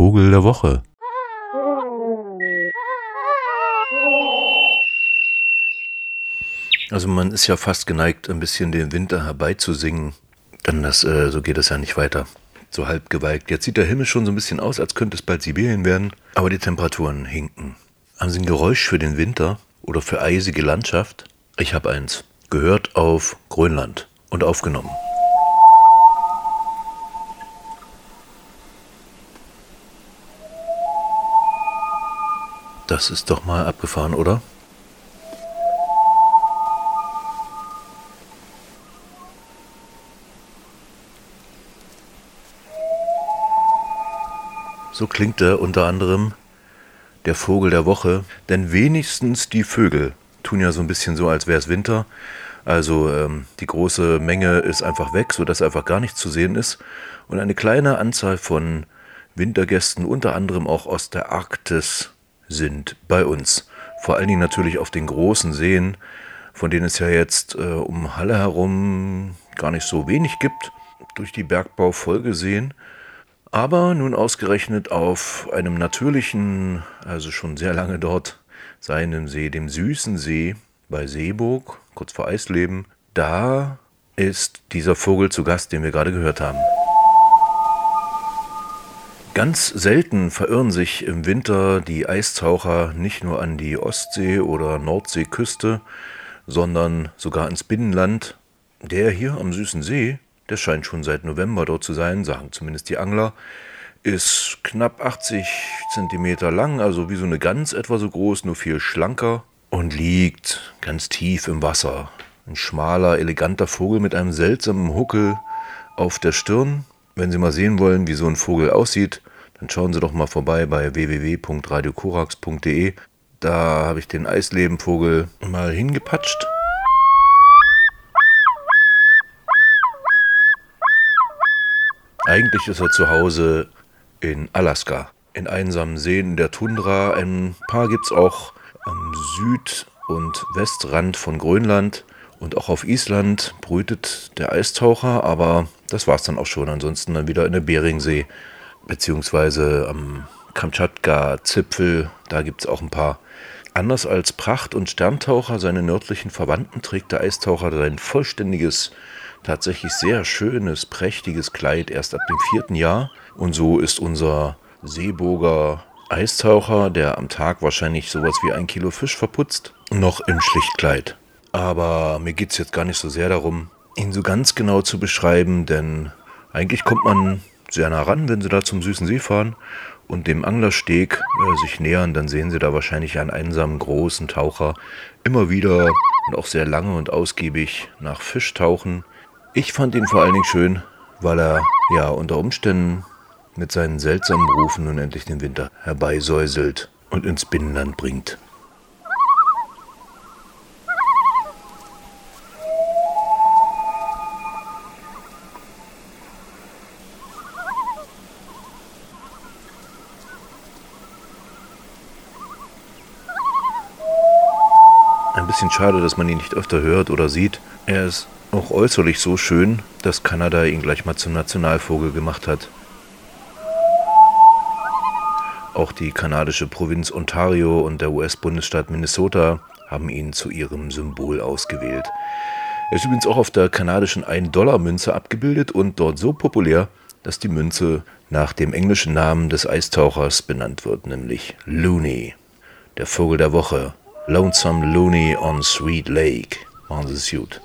Vogel der Woche. Also man ist ja fast geneigt, ein bisschen den Winter herbeizusingen. Denn das, äh, so geht es ja nicht weiter. So halb gewalkt. Jetzt sieht der Himmel schon so ein bisschen aus, als könnte es bald Sibirien werden. Aber die Temperaturen hinken. Haben Sie ein Geräusch für den Winter oder für eisige Landschaft? Ich habe eins. Gehört auf Grönland und aufgenommen. Das ist doch mal abgefahren, oder? So klingt er unter anderem der Vogel der Woche, denn wenigstens die Vögel tun ja so ein bisschen so, als wäre es Winter. Also ähm, die große Menge ist einfach weg, sodass einfach gar nichts zu sehen ist. Und eine kleine Anzahl von Wintergästen, unter anderem auch aus der Arktis, sind bei uns. Vor allen Dingen natürlich auf den großen Seen, von denen es ja jetzt äh, um Halle herum gar nicht so wenig gibt, durch die Bergbaufolgeseen. Aber nun ausgerechnet auf einem natürlichen, also schon sehr lange dort seinem See, dem Süßen See bei Seeburg, kurz vor Eisleben, da ist dieser Vogel zu Gast, den wir gerade gehört haben. Ganz selten verirren sich im Winter die Eistaucher nicht nur an die Ostsee- oder Nordseeküste, sondern sogar ins Binnenland. Der hier am Süßen See der scheint schon seit November dort zu sein, sagen zumindest die Angler. Ist knapp 80 Zentimeter lang, also wie so eine Gans etwa so groß, nur viel schlanker und liegt ganz tief im Wasser. Ein schmaler, eleganter Vogel mit einem seltsamen Huckel auf der Stirn. Wenn Sie mal sehen wollen, wie so ein Vogel aussieht, dann schauen Sie doch mal vorbei bei www.radiokorax.de. Da habe ich den Eislebenvogel mal hingepatscht Eigentlich ist er zu Hause in Alaska, in einsamen Seen der Tundra. Ein paar gibt es auch am Süd- und Westrand von Grönland. Und auch auf Island brütet der Eistaucher, aber das war es dann auch schon. Ansonsten dann wieder in der Beringsee, beziehungsweise am Kamtschatka-Zipfel. Da gibt es auch ein paar. Anders als Pracht- und Sterntaucher, seine nördlichen Verwandten, trägt der Eistaucher sein vollständiges tatsächlich sehr schönes, prächtiges Kleid erst ab dem vierten Jahr. Und so ist unser Seeburger Eistaucher, der am Tag wahrscheinlich sowas wie ein Kilo Fisch verputzt, noch im Schlichtkleid. Aber mir geht es jetzt gar nicht so sehr darum, ihn so ganz genau zu beschreiben, denn eigentlich kommt man sehr nah ran, wenn Sie da zum süßen See fahren und dem Anglersteg äh, sich nähern, dann sehen Sie da wahrscheinlich einen einsamen großen Taucher immer wieder und auch sehr lange und ausgiebig nach Fisch tauchen. Ich fand ihn vor allen Dingen schön, weil er ja unter Umständen mit seinen seltsamen Rufen nun endlich den Winter herbeisäuselt und ins Binnenland bringt. Bisschen schade, dass man ihn nicht öfter hört oder sieht. Er ist auch äußerlich so schön, dass Kanada ihn gleich mal zum Nationalvogel gemacht hat. Auch die kanadische Provinz Ontario und der US-Bundesstaat Minnesota haben ihn zu ihrem Symbol ausgewählt. Er ist übrigens auch auf der kanadischen 1-Dollar-Münze abgebildet und dort so populär, dass die Münze nach dem englischen Namen des Eistauchers benannt wird, nämlich Looney, der Vogel der Woche. Lonesome Looney on Sweet Lake on the Suit.